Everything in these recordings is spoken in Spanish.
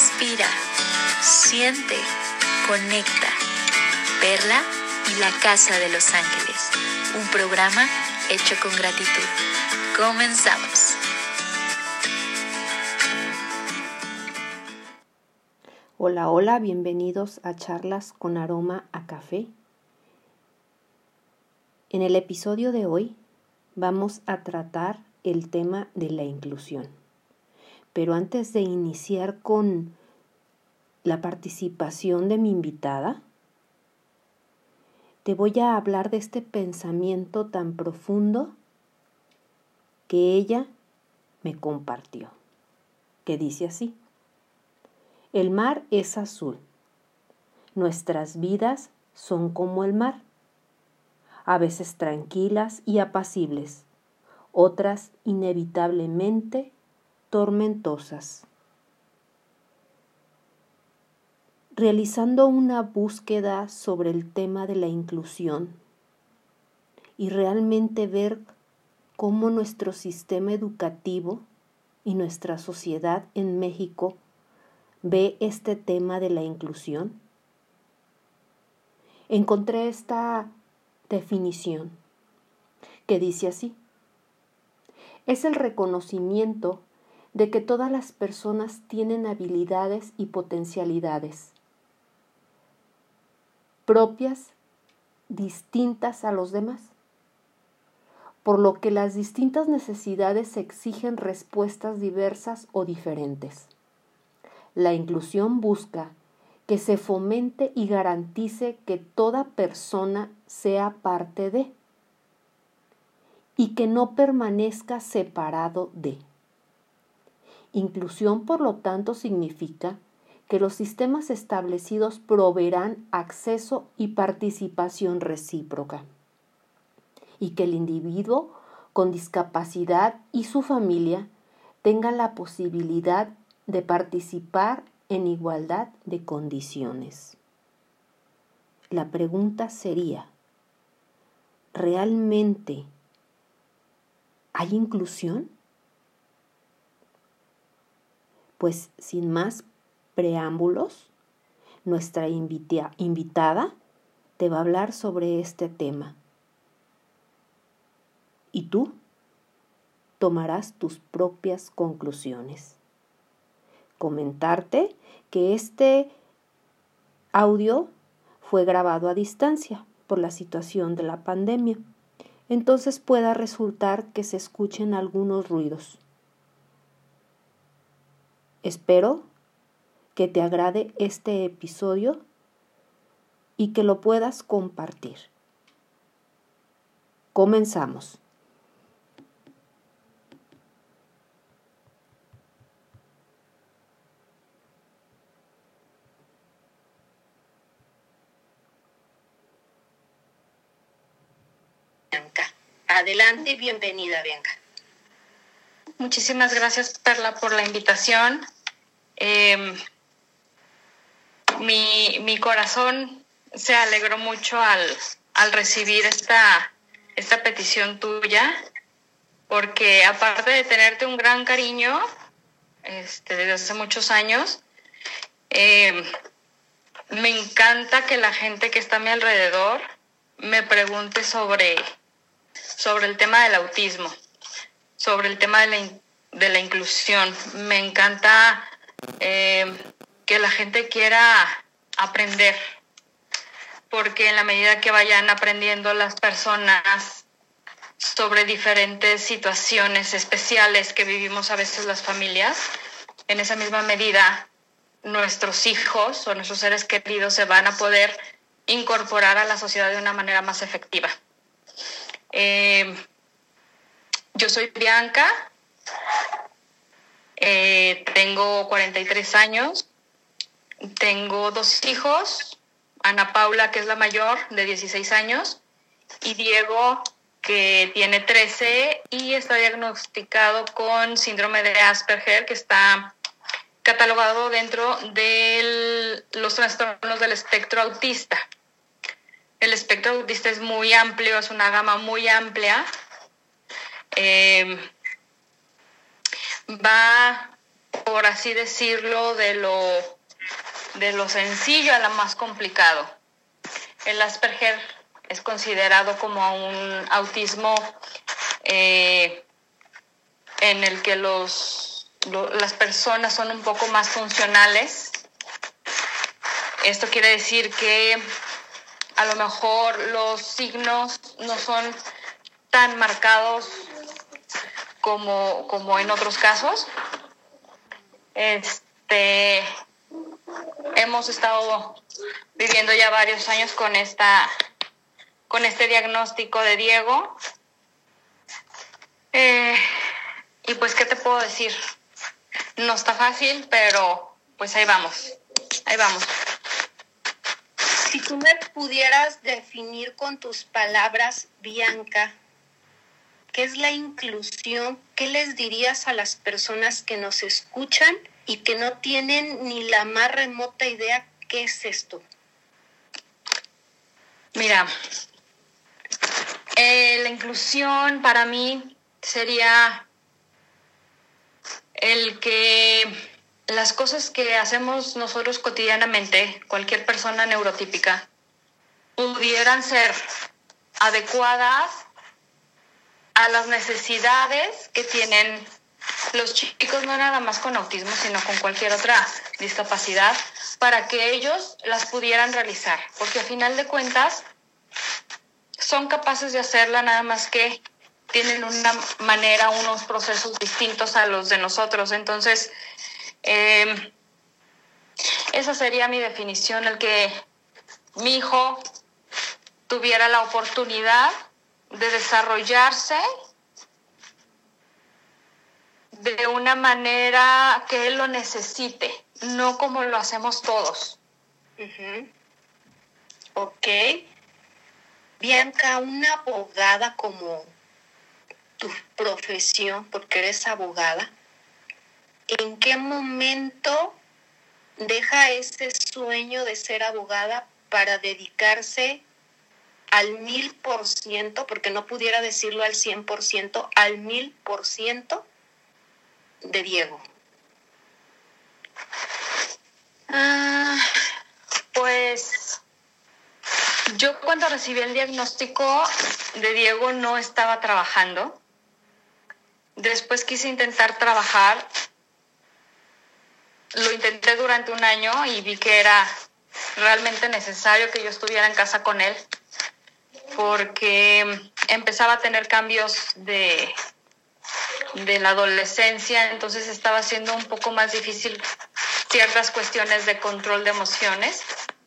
Respira, siente, conecta. Perla y la Casa de los Ángeles. Un programa hecho con gratitud. Comenzamos. Hola, hola, bienvenidos a charlas con aroma a café. En el episodio de hoy vamos a tratar el tema de la inclusión. Pero antes de iniciar con la participación de mi invitada, te voy a hablar de este pensamiento tan profundo que ella me compartió, que dice así, el mar es azul, nuestras vidas son como el mar, a veces tranquilas y apacibles, otras inevitablemente tormentosas. Realizando una búsqueda sobre el tema de la inclusión y realmente ver cómo nuestro sistema educativo y nuestra sociedad en México ve este tema de la inclusión, encontré esta definición que dice así, es el reconocimiento de que todas las personas tienen habilidades y potencialidades propias, distintas a los demás, por lo que las distintas necesidades exigen respuestas diversas o diferentes. La inclusión busca que se fomente y garantice que toda persona sea parte de y que no permanezca separado de. Inclusión, por lo tanto, significa que los sistemas establecidos proveerán acceso y participación recíproca y que el individuo con discapacidad y su familia tengan la posibilidad de participar en igualdad de condiciones. La pregunta sería, ¿realmente ¿Hay inclusión? Pues sin más preámbulos, nuestra invitada te va a hablar sobre este tema. Y tú tomarás tus propias conclusiones. Comentarte que este audio fue grabado a distancia por la situación de la pandemia entonces pueda resultar que se escuchen algunos ruidos. Espero que te agrade este episodio y que lo puedas compartir. Comenzamos. Adelante y bienvenida, Bianca. Muchísimas gracias, Perla, por la invitación. Em, mi, corazón se alegró mucho al, recibir esta, esta petición tuya, porque aparte de tenerte un gran cariño este, desde hace muchos años, em, me encanta que la gente que está a mi alrededor me pregunte sobre sobre el tema del autismo, sobre el tema de la, de la inclusión. Me encanta eh, que la gente quiera aprender, porque en la medida que vayan aprendiendo las personas sobre diferentes situaciones especiales que vivimos a veces las familias, en esa misma medida nuestros hijos o nuestros seres queridos se van a poder incorporar a la sociedad de una manera más efectiva. Eh, yo soy Bianca, eh, tengo 43 años, tengo dos hijos, Ana Paula, que es la mayor, de 16 años, y Diego, que tiene 13 y está diagnosticado con síndrome de Asperger, que está catalogado dentro de los trastornos del espectro autista. El espectro autista es muy amplio, es una gama muy amplia. Eh, va por así decirlo, de lo, de lo sencillo a lo más complicado. El Asperger es considerado como un autismo eh, en el que los, las personas son un poco más funcionales. Esto quiere decir que a lo mejor los signos no son tan marcados como, como en otros casos. Este, hemos estado viviendo ya varios años con esta con este diagnóstico de Diego. Eh, y pues, ¿qué te puedo decir? No está fácil, pero pues ahí vamos, ahí vamos. Si tú me pudieras definir con tus palabras, Bianca, ¿qué es la inclusión? ¿Qué les dirías a las personas que nos escuchan y que no tienen ni la más remota idea qué es esto? Mira, eh, la inclusión para mí sería el que las cosas que hacemos nosotros cotidianamente, cualquier persona neurotípica, pudieran ser adecuadas a las necesidades que tienen los chicos, no nada más con autismo, sino con cualquier otra discapacidad, para que ellos las pudieran realizar. Porque a final de cuentas, son capaces de hacerla, nada más que tienen una manera, unos procesos distintos a los de nosotros. Entonces, eh, esa sería mi definición, el que mi hijo tuviera la oportunidad de desarrollarse de una manera que él lo necesite, no como lo hacemos todos. Ok. Bianca, una abogada como tu profesión, porque eres abogada, ¿en qué momento deja ese sueño de ser abogada para dedicarse al mil por ciento, porque no pudiera decirlo al cien por ciento, al mil por ciento de Diego? Ah, pues yo cuando recibí el diagnóstico de Diego no estaba trabajando. Después quise intentar trabajar. Lo intenté durante un año y vi que era realmente necesario que yo estuviera en casa con él porque empezaba a tener cambios de, de la adolescencia, entonces estaba siendo un poco más difícil ciertas cuestiones de control de emociones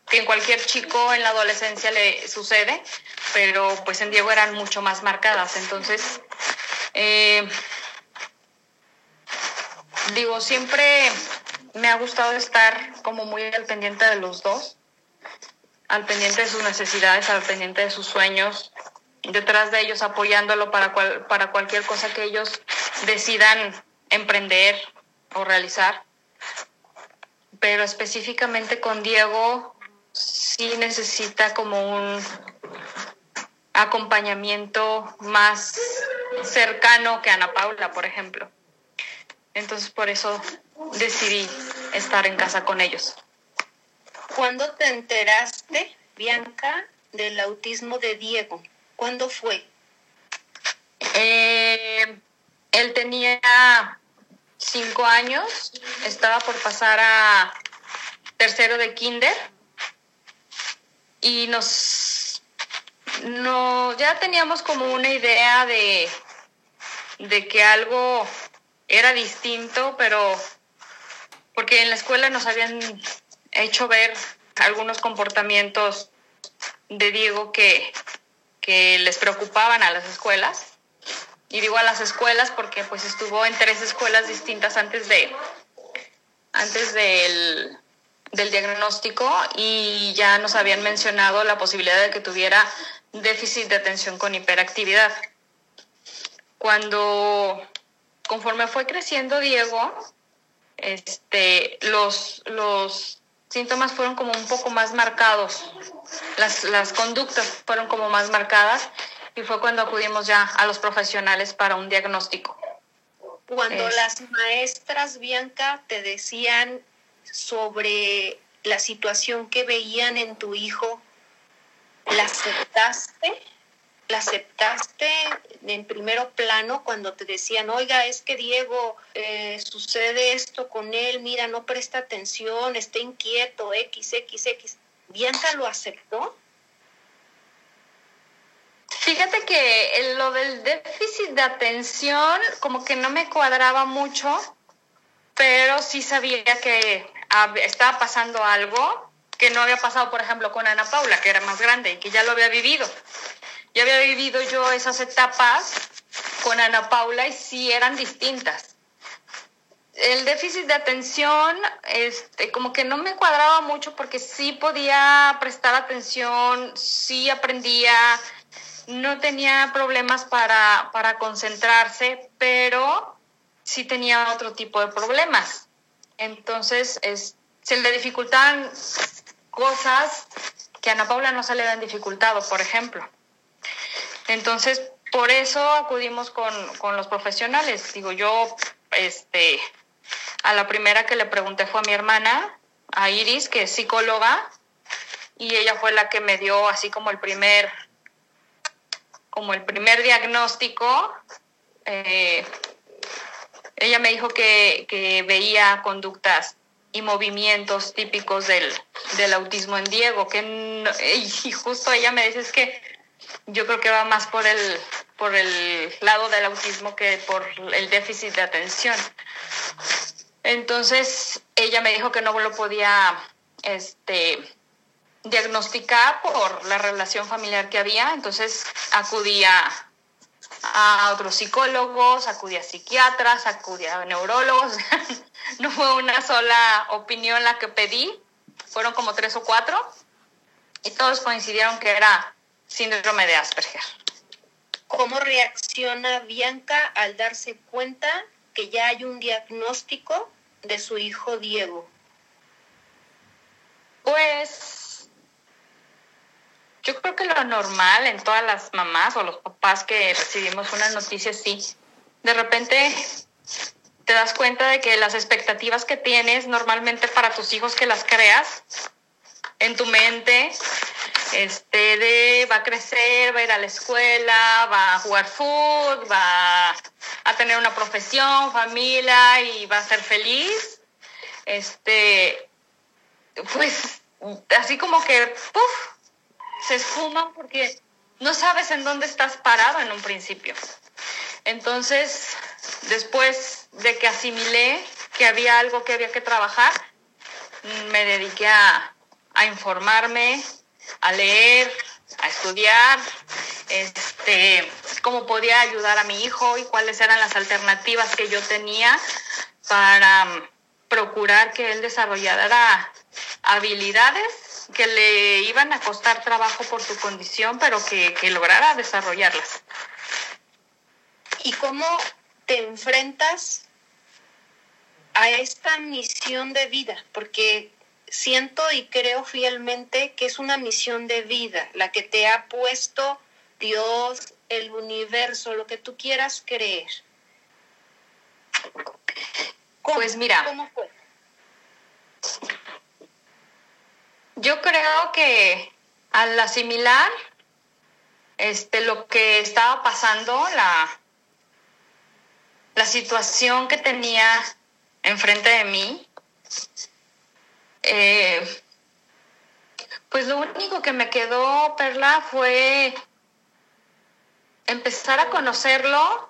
que en cualquier chico en la adolescencia le sucede, pero pues en Diego eran mucho más marcadas. Entonces, eh, digo, siempre me ha gustado estar como muy al pendiente de los dos, al pendiente de sus necesidades, al pendiente de sus sueños, detrás de ellos apoyándolo para, para cualquier cosa que ellos decidan emprender o realizar. Pero específicamente con Diego, sí necesita como un acompañamiento más cercano que Ana Paula, por ejemplo. Entonces por eso decidí estar en casa con ellos. ¿Cuándo te enteraste, Bianca, del autismo de Diego? ¿Cuándo fue? Eh, él tenía cinco años, estaba por pasar a tercero de kinder y nos no ya teníamos como una idea de, de que algo era distinto, pero porque en la escuela nos habían hecho ver algunos comportamientos de Diego que, que les preocupaban a las escuelas. Y digo a las escuelas porque pues estuvo en tres escuelas distintas antes de antes del, del diagnóstico y ya nos habían mencionado la posibilidad de que tuviera déficit de atención con hiperactividad. Cuando, conforme fue creciendo Diego, este, los, los síntomas fueron como un poco más marcados, las, las conductas fueron como más marcadas y fue cuando acudimos ya a los profesionales para un diagnóstico. Cuando las maestras, Bianca, te decían sobre la situación que veían en tu hijo, ¿la aceptaste? ¿La aceptaste en primero plano cuando te decían, oiga, es que Diego, eh, sucede esto con él, mira, no presta atención, está inquieto, X, X, X? ¿Bianca lo aceptó? Fíjate que lo del déficit de atención como que no me cuadraba mucho, pero sí sabía que estaba pasando algo que no había pasado, por ejemplo, con Ana Paula, que era más grande y que ya lo había vivido. Ya había vivido yo esas etapas con Ana Paula y sí eran distintas. El déficit de atención, este, como que no me cuadraba mucho porque sí podía prestar atención, sí aprendía, no tenía problemas para, para concentrarse, pero sí tenía otro tipo de problemas. Entonces, es, se le dificultaban cosas que a Ana Paula no se le habían dificultado, por ejemplo. Entonces, por eso acudimos con, con, los profesionales. Digo, yo, este, a la primera que le pregunté fue a mi hermana, a Iris, que es psicóloga, y ella fue la que me dio así como el primer, como el primer diagnóstico. Eh, ella me dijo que, que veía conductas y movimientos típicos del, del autismo en Diego, que y justo ella me dice es que yo creo que va más por el, por el lado del autismo que por el déficit de atención. Entonces ella me dijo que no lo podía este, diagnosticar por la relación familiar que había, entonces acudía a otros psicólogos, acudí a psiquiatras, acudí a neurólogos. no fue una sola opinión la que pedí, fueron como tres o cuatro y todos coincidieron que era síndrome de Asperger. ¿Cómo reacciona Bianca al darse cuenta que ya hay un diagnóstico de su hijo Diego? Pues yo creo que lo normal en todas las mamás o los papás que recibimos una noticia así, de repente te das cuenta de que las expectativas que tienes normalmente para tus hijos que las creas en tu mente, este, de va a crecer, va a ir a la escuela, va a jugar fútbol, va a tener una profesión, familia y va a ser feliz, este, pues así como que, puff, se esfuman porque no sabes en dónde estás parado en un principio. Entonces, después de que asimilé que había algo que había que trabajar, me dediqué a, a informarme, a leer, a estudiar, este, cómo podía ayudar a mi hijo y cuáles eran las alternativas que yo tenía para um, procurar que él desarrollara habilidades que le iban a costar trabajo por su condición, pero que, que lograra desarrollarlas. ¿Y cómo te enfrentas a esta misión de vida? Porque siento y creo fielmente que es una misión de vida, la que te ha puesto Dios, el universo, lo que tú quieras creer. pues mira, ¿cómo fue? Yo creo que al asimilar este, lo que estaba pasando, la, la situación que tenía enfrente de mí, eh, pues lo único que me quedó, Perla, fue empezar a conocerlo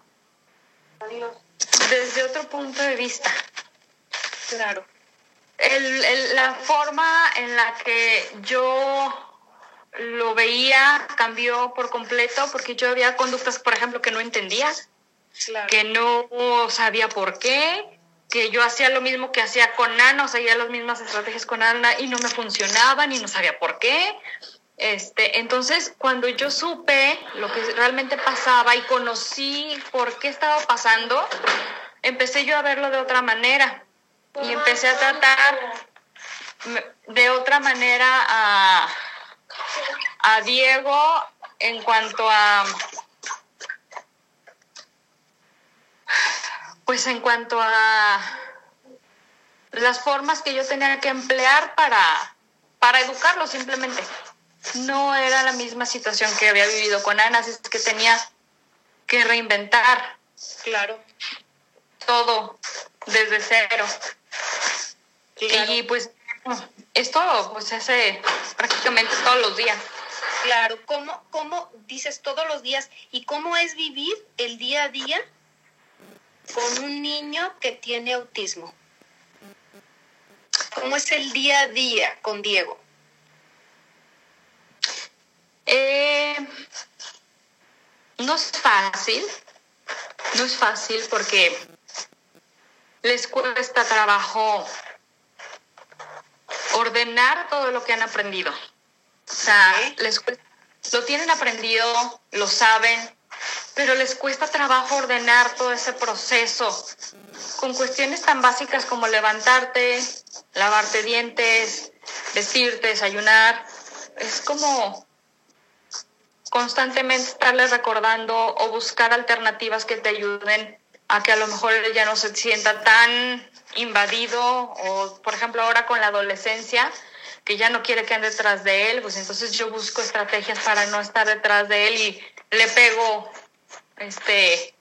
desde otro punto de vista. Claro el, la forma en la que yo lo veía cambió por completo porque yo había conductas, por ejemplo, que no entendía, que no sabía por qué, que yo hacía lo mismo que hacía con Ana, seguía las mismas estrategias con Ana y no me funcionaban y no sabía por qué. Este, entonces, cuando yo supe lo que realmente pasaba y conocí por qué estaba pasando, empecé yo a verlo de otra manera y empecé a tratar de otra manera a, a Diego en cuanto a pues en cuanto a las formas que yo tenía que emplear para, para educarlo simplemente. No era la misma situación que había vivido con Ana, es que tenía que reinventar. Claro. Todo desde cero. Y pues esto pues se hace prácticamente todos los días. Claro, ¿Cómo, ¿cómo dices todos los días? ¿Y cómo es vivir el día a día con un niño que tiene autismo? ¿Cómo es el día a día con Diego? Eh, no es fácil, no es fácil porque les cuesta trabajo ordenar todo lo que han aprendido. O sea, les lo tienen aprendido, lo saben, pero les cuesta trabajo ordenar todo ese proceso con cuestiones tan básicas como levantarte, lavarte dientes, vestirte, desayunar. Es como constantemente estarles recordando o buscar alternativas que te ayuden a que a lo mejor ya no se sienta tan invadido o, por ejemplo, ahora con la adolescencia, que ya no quiere que ande detrás de él, pues entonces yo busco estrategias para no estar detrás de él y le pego este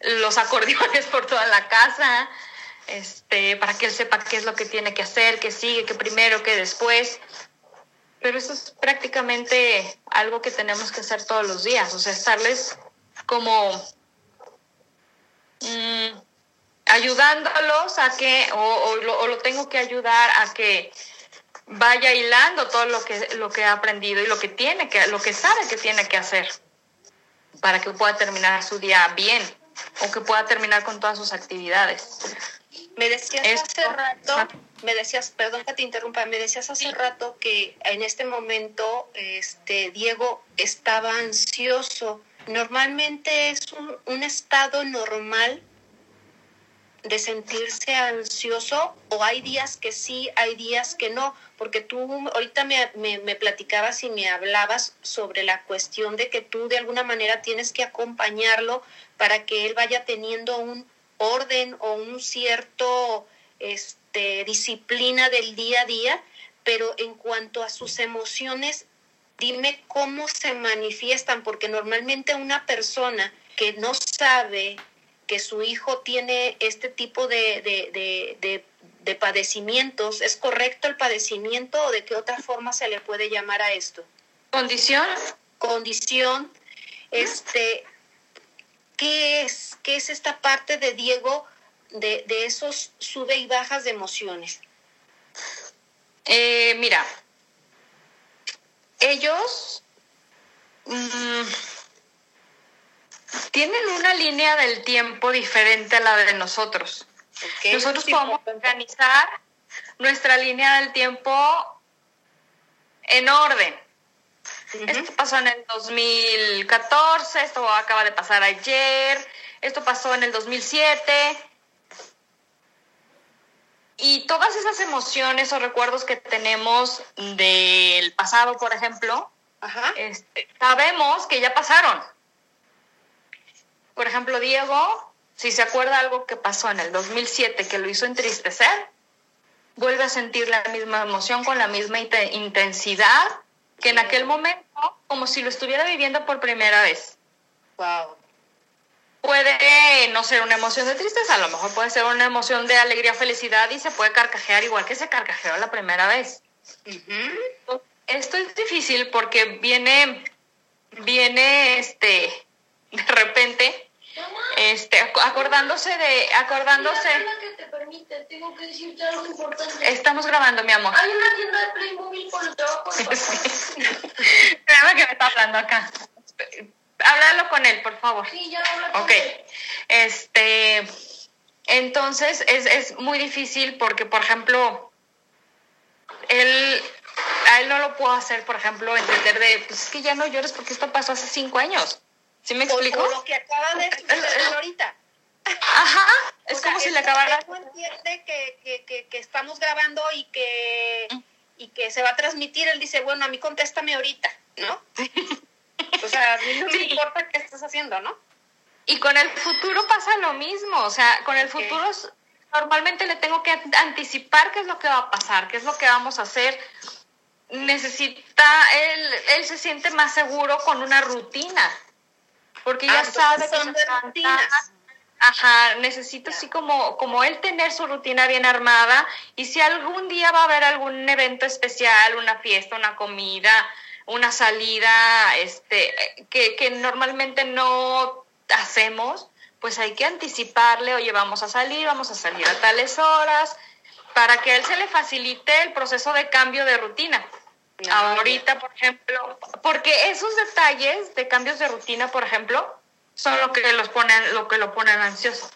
los acordeones por toda la casa, este, para que él sepa qué es lo que tiene que hacer, qué sigue, qué primero, qué después. Pero eso es prácticamente algo que tenemos que hacer todos los días, o sea, estarles como mm, ayudándolos a que, o, lo, tengo que ayudar a que vaya hilando todo lo que, lo que ha aprendido y lo que tiene que, lo que sabe que tiene que hacer para que pueda terminar su día bien o que pueda terminar con todas sus actividades. Me decías hace rato, me decías, perdón que te interrumpa, me decías hace rato que en este momento este Diego estaba ansioso. Normalmente es un, un estado normal de sentirse ansioso o hay días que sí, hay días que no, porque tú ahorita me, me, me, platicabas y me hablabas sobre la cuestión de que tú de alguna manera tienes que acompañarlo para que él vaya teniendo un orden o un cierto este, disciplina del día a día, pero en cuanto a sus emociones, dime cómo se manifiestan, porque normalmente una persona que no sabe que su hijo tiene este tipo de, de, de, de, padecimientos, ¿es correcto el padecimiento o de qué otra forma se le puede llamar a esto? Condición. Condición. Este, ¿qué es, qué es esta parte de Diego de, esos sube y bajas de emociones? Eh, mira, ellos mm, tienen una línea del tiempo diferente a la de nosotros. Nosotros podemos organizar nuestra línea del tiempo en orden. Esto pasó en el 2014, esto acaba de pasar ayer, esto pasó en el 2007. Y todas esas emociones o recuerdos que tenemos del pasado, por ejemplo, este, sabemos que ya pasaron. Por ejemplo, Diego, si se acuerda algo que pasó en el 2007 que lo hizo entristecer, vuelve a sentir la misma emoción con la misma intensidad que en aquel momento, como si lo estuviera viviendo por primera vez. Wow. Puede no ser una emoción de tristeza, a lo mejor puede ser una emoción de alegría, felicidad y se puede carcajear igual que se carcajeó la primera vez. Esto es difícil porque viene, viene este, de repente este, acordándose de, acordándose. Estamos grabando, mi amor. Hay una tienda de Playmobil por el trabajo. que me está hablando acá. Háblalo con él, por favor. Sí, ya hablo con Ok. Este, entonces es, es muy difícil porque, por ejemplo, él a él no lo puedo hacer, por ejemplo, entender de, pues es que ya no llores porque esto pasó hace cinco años. ¿Sí me explico? O, lo que acaba de suceder ahorita. Ajá, es como si le acabara. Entiende que, que, que, que, estamos grabando y que, mm. y que se va a transmitir. Él dice, bueno, a mí contéstame ahorita, ¿no? o sea, a mí no me importa qué estás haciendo, ¿no? Y con el futuro pasa lo mismo, o sea, con el futuro normalmente le tengo que anticipar qué es lo que va a pasar, qué es lo que vamos a hacer. Necesita, él, él se siente más seguro con una rutina, porque ya Ah, sabe que son de rutinas. Ajá, necesito así como, como él tener su rutina bien armada y si algún día va a haber algún evento especial, una fiesta, una comida, una salida, este, que, que normalmente no hacemos, pues hay que anticiparle, oye, vamos a salir, vamos a salir a tales horas, para que a él se le facilite el proceso de cambio de rutina. Ah, Ahorita, por ejemplo, porque esos detalles de cambios de rutina, por ejemplo, son lo que los ponen, lo que lo ponen ansioso.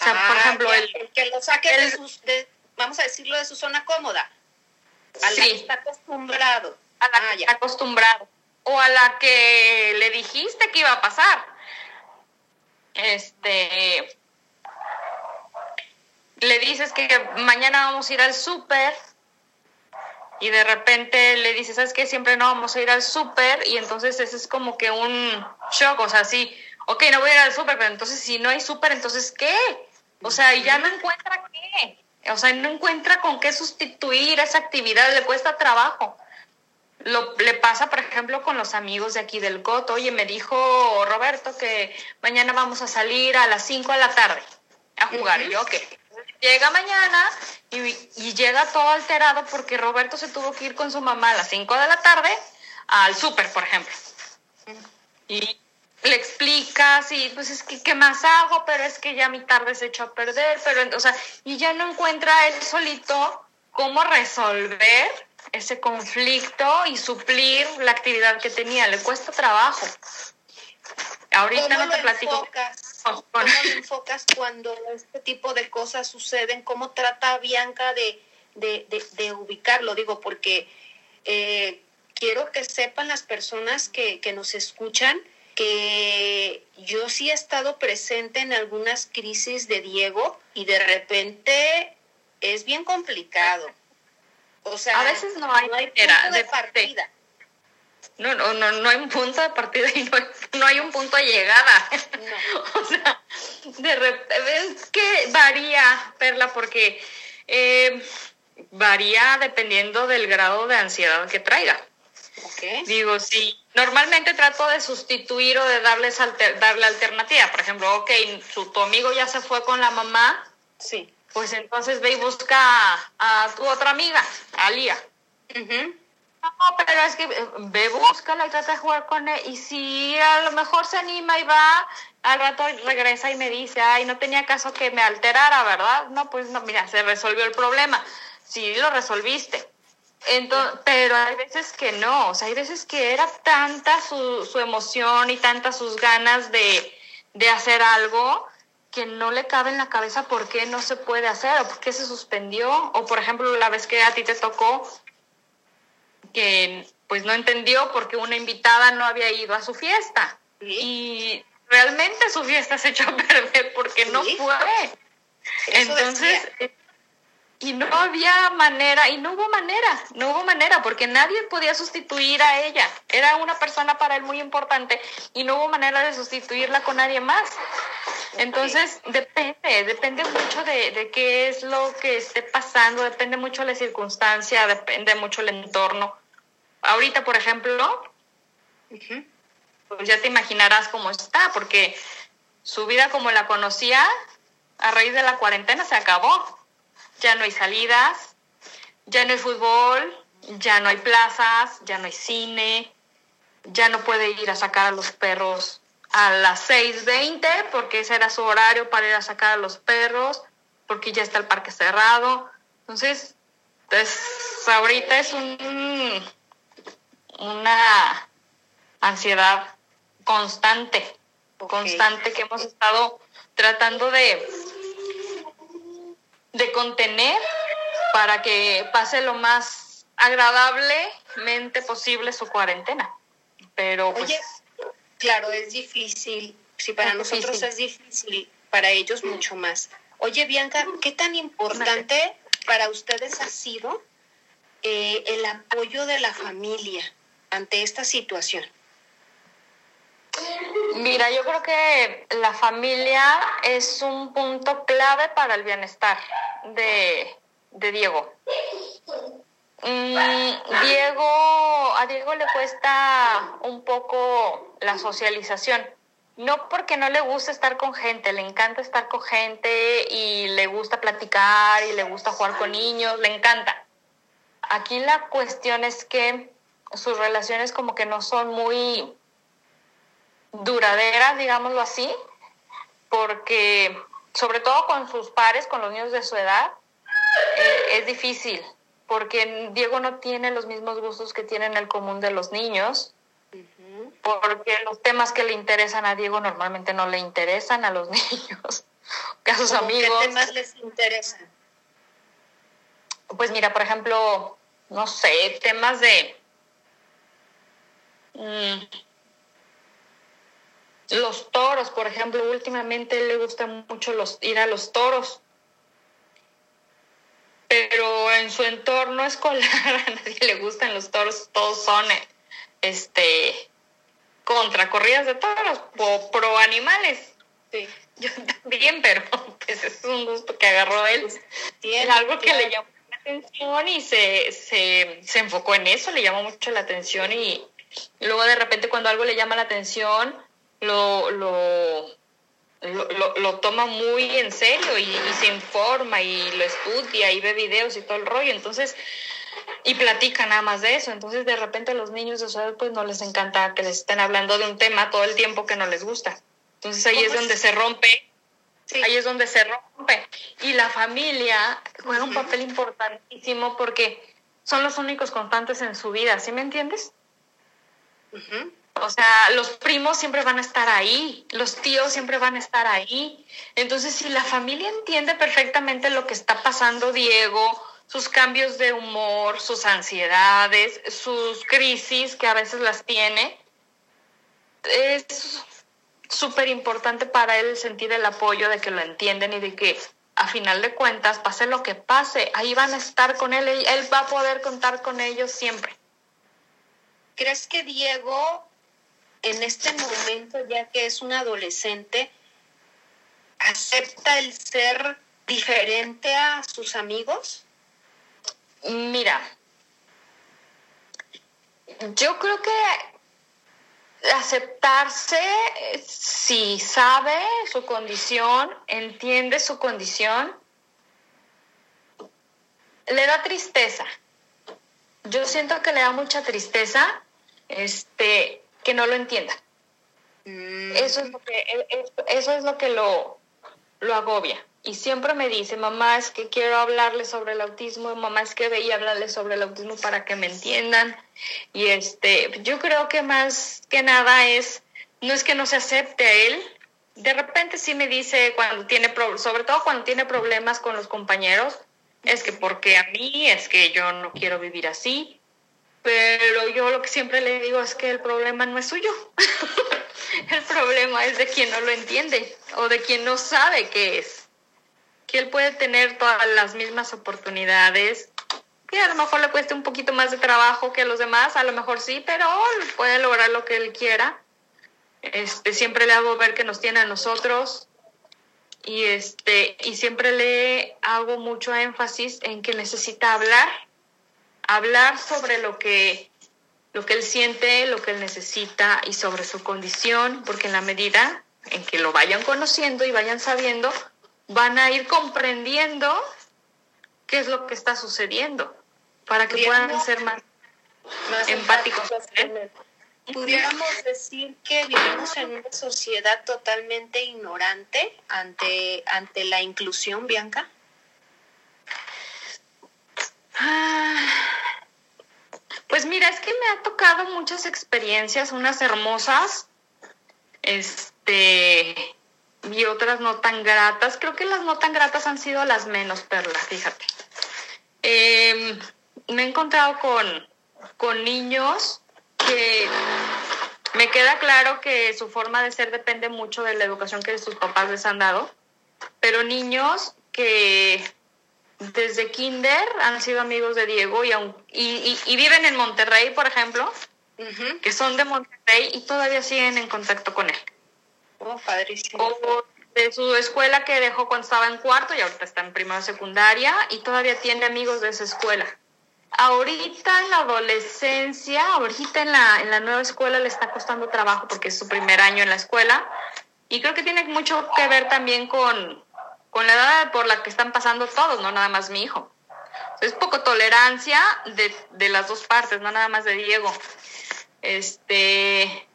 O sea, por Ah, ejemplo, el, que lo saque de sus, de, vamos a decirlo, de su zona cómoda. A la Sí. que está acostumbrado. a la Ah, que ya. está acostumbrado o a la que le dijiste que iba a pasar. Este, le dices que mañana vamos a ir al súper y de repente le dices, ¿sabes qué? Siempre no vamos a ir al súper y entonces ese es como que un shock, o sea, sí, ok, no voy a ir al súper, pero entonces si no hay súper, entonces ¿qué? O sea, y ya no encuentra qué, o sea, no encuentra con qué sustituir esa actividad, le cuesta trabajo. Lo, le pasa, por ejemplo, con los amigos de aquí del Coto. Oye, me dijo Roberto que mañana vamos a salir a las 5 de la tarde a jugar. Y yo, ok. Llega mañana y, llega todo alterado porque Roberto se tuvo que ir con su mamá a las 5 de la tarde al súper, por ejemplo. Y le explicas y pues es que qué más hago, pero es que ya mi tarde se echó a perder, pero o sea, y ya no encuentra él solito cómo resolver ese conflicto y suplir la actividad que tenía, le cuesta trabajo. Ahorita ¿Cómo no lo te platico. enfocas? ¿Cómo lo enfocas cuando este tipo de cosas suceden? ¿Cómo trata Bianca de, de, de- de ubicarlo? Digo, porque eh, quiero que sepan las personas que, que nos escuchan que yo sí he estado presente en algunas crisis de Diego y de repente es bien complicado. O sea, A veces no hay punto manera de de- partida. No, no, no, no hay un punto de partida y no hay, no hay un punto de llegada. No. O sea, de repente es que varía, Perla, porque eh, varía dependiendo del grado de ansiedad que traiga. Digo, sí, normalmente trato de sustituir o de darles alter- darle alternativa. Por ejemplo, ok, su, tu amigo ya se fue con la mamá, Sí. pues entonces ve y busca a, a tu otra amiga, a Lía. No, pero es que eh, ve, búscala y trata de jugar con él. Y si a lo mejor se anima y va, al rato regresa y me dice, ay, no tenía caso que me alterara, ¿verdad? No, pues no, mira, se resolvió el problema. Sí, lo resolviste. Entonces, pero hay veces que no, o sea, hay veces que era tanta su, su emoción y tantas sus ganas de, de hacer algo que no le cabe en la cabeza por qué no se puede hacer o por qué se suspendió. O por ejemplo, la vez que a ti te tocó que pues no entendió porque una invitada no había ido a su fiesta. Sí. Y realmente su fiesta se echó a perder porque no fue. Eso Entonces, decía. Y no había manera, y no hubo manera, no hubo manera, porque nadie podía sustituir a ella. Era una persona para él muy importante y no hubo manera de sustituirla con nadie más. Entonces, depende, depende mucho de, de qué es lo que esté pasando, depende mucho la circunstancia, depende mucho el entorno. Ahorita, por ejemplo, pues ya te imaginarás cómo está, porque su vida como la conocía a raíz de la cuarentena se acabó. Ya no hay salidas, ya no hay fútbol, ya no hay plazas, ya no hay cine, ya no puede ir a sacar a los perros a las 6.20 porque ese era su horario para ir a sacar a los perros, porque ya está el parque cerrado. Entonces, pues ahorita es un, una ansiedad constante, constante que hemos estado tratando de, de contener para que pase lo más agradablemente posible su cuarentena. Pero pues, Oye, claro, es difícil. Si para Es nosotros difícil. es difícil, para ellos mucho más. Oye, Bianca, ¿qué tan importante para ustedes ha sido eh, el apoyo de la familia ante esta situación? Mira, yo creo que la familia es un punto clave para el bienestar de, Diego. Mm, Diego, a Diego le cuesta un poco la socialización. No porque no le gusta estar con gente, le encanta estar con gente y le gusta platicar y le gusta jugar con niños, le encanta. Aquí la cuestión es que sus relaciones como que no son muy duraderas, digámoslo así, porque sobre todo con sus pares, con los niños de su edad, eh, es difícil, porque Diego no tiene los mismos gustos que tienen el común de los niños, porque los temas que le interesan a Diego normalmente no le interesan a los niños, que a sus amigos. ¿Qué temas les interesan? Pues mira, por ejemplo, no sé, temas de... mm, los toros, por ejemplo, últimamente le gusta mucho los, ir a los toros. Pero en su entorno escolar a nadie le gustan los toros, todos son este contra corridas de toros o pro animales. Sí. Yo también, pero pues es un gusto que agarró él. Es algo que claro. le llamó la atención y se, se, se enfocó en eso, le llamó mucho la atención y luego de repente cuando algo le llama la atención, lo, lo, lo, lo- toma muy en serio y, y se informa y lo estudia y ve videos y todo el rollo. Entonces, y platica nada más de eso. Entonces, de repente a los niños de su edad, pues no les encanta que les estén hablando de un tema todo el tiempo que no les gusta. Entonces ahí ¿Cómo es es? donde se rompe Sí. Ahí es donde se rompe. Y la familia juega un papel importantísimo porque son los únicos constantes en su vida, ¿sí me entiendes? Ujú. O sea, los primos siempre van a estar ahí, los tíos siempre van a estar ahí. Entonces, si la familia entiende perfectamente lo que está pasando Diego, sus cambios de humor, sus ansiedades, sus crisis que a veces las tiene, es súper importante para él sentir el apoyo de que lo entienden y de que a final de cuentas, pase lo que pase, ahí van a estar con él, él va a poder contar con ellos siempre. ¿Crees que Diego, en este momento, ya que es un adolescente, acepta el ser diferente a sus amigos? Mira, yo creo que aceptarse eh, si sabe su condición, entiende su condición, le da tristeza. Yo siento que le da mucha tristeza este que no lo entienda. Mm, Eso es lo que, e- e- eso es lo, que lo, lo agobia. Y siempre me dice, mamá, es que quiero hablarle sobre el autismo, mamá, es que veía hablarle sobre el autismo para que me entiendan. Y este, yo creo que más que nada es, no es que no se acepte a él. De repente sí me dice cuando tiene, sobre todo cuando tiene problemas con los compañeros, es que porque a mí, es que yo no quiero vivir así. Pero yo lo que siempre le digo es que el problema no es suyo. el problema es de quien no lo entiende o de quien no sabe qué es. Que él puede tener todas las mismas oportunidades, que a lo mejor le cueste un poquito más de trabajo que los demás, a lo mejor sí, pero puede lograr lo que él quiera. Este, siempre le hago ver que nos tiene a nosotros y este y siempre le hago mucho énfasis en que necesita hablar, hablar sobre lo que lo que él siente, lo que él necesita y sobre su condición, porque en la medida en que lo vayan conociendo y vayan sabiendo, van a ir comprendiendo qué es lo que está sucediendo para que puedan ser más más empáticos. empáticos con él. Pudiéramos decir que vivimos en una sociedad totalmente ignorante ante, ante la inclusión, Bianca. Ah, Pues mira, es que me ha tocado muchas experiencias, unas hermosas, este, y otras no tan gratas. Creo que las no tan gratas han sido las menos, Perla, fíjate. Eh, me he encontrado con, con niños que me queda claro que su forma de ser depende mucho de la educación que sus papás les han dado, pero niños que desde kinder han sido amigos de Diego y, aun- y, y- y viven en Monterrey, por ejemplo, que son de Monterrey y todavía siguen en contacto con él. Oh, padrísimo. O de su escuela que dejó cuando estaba en cuarto y ahorita está en primera secundaria y todavía tiene amigos de esa escuela. Ahorita en la adolescencia, ahorita en la, en la nueva escuela le está costando trabajo porque es su primer año en la escuela y creo que tiene mucho que ver también con, con la edad por la que están pasando todos, no nada más mi hijo. Es poco tolerancia de, de las dos partes, no nada más de Diego. Este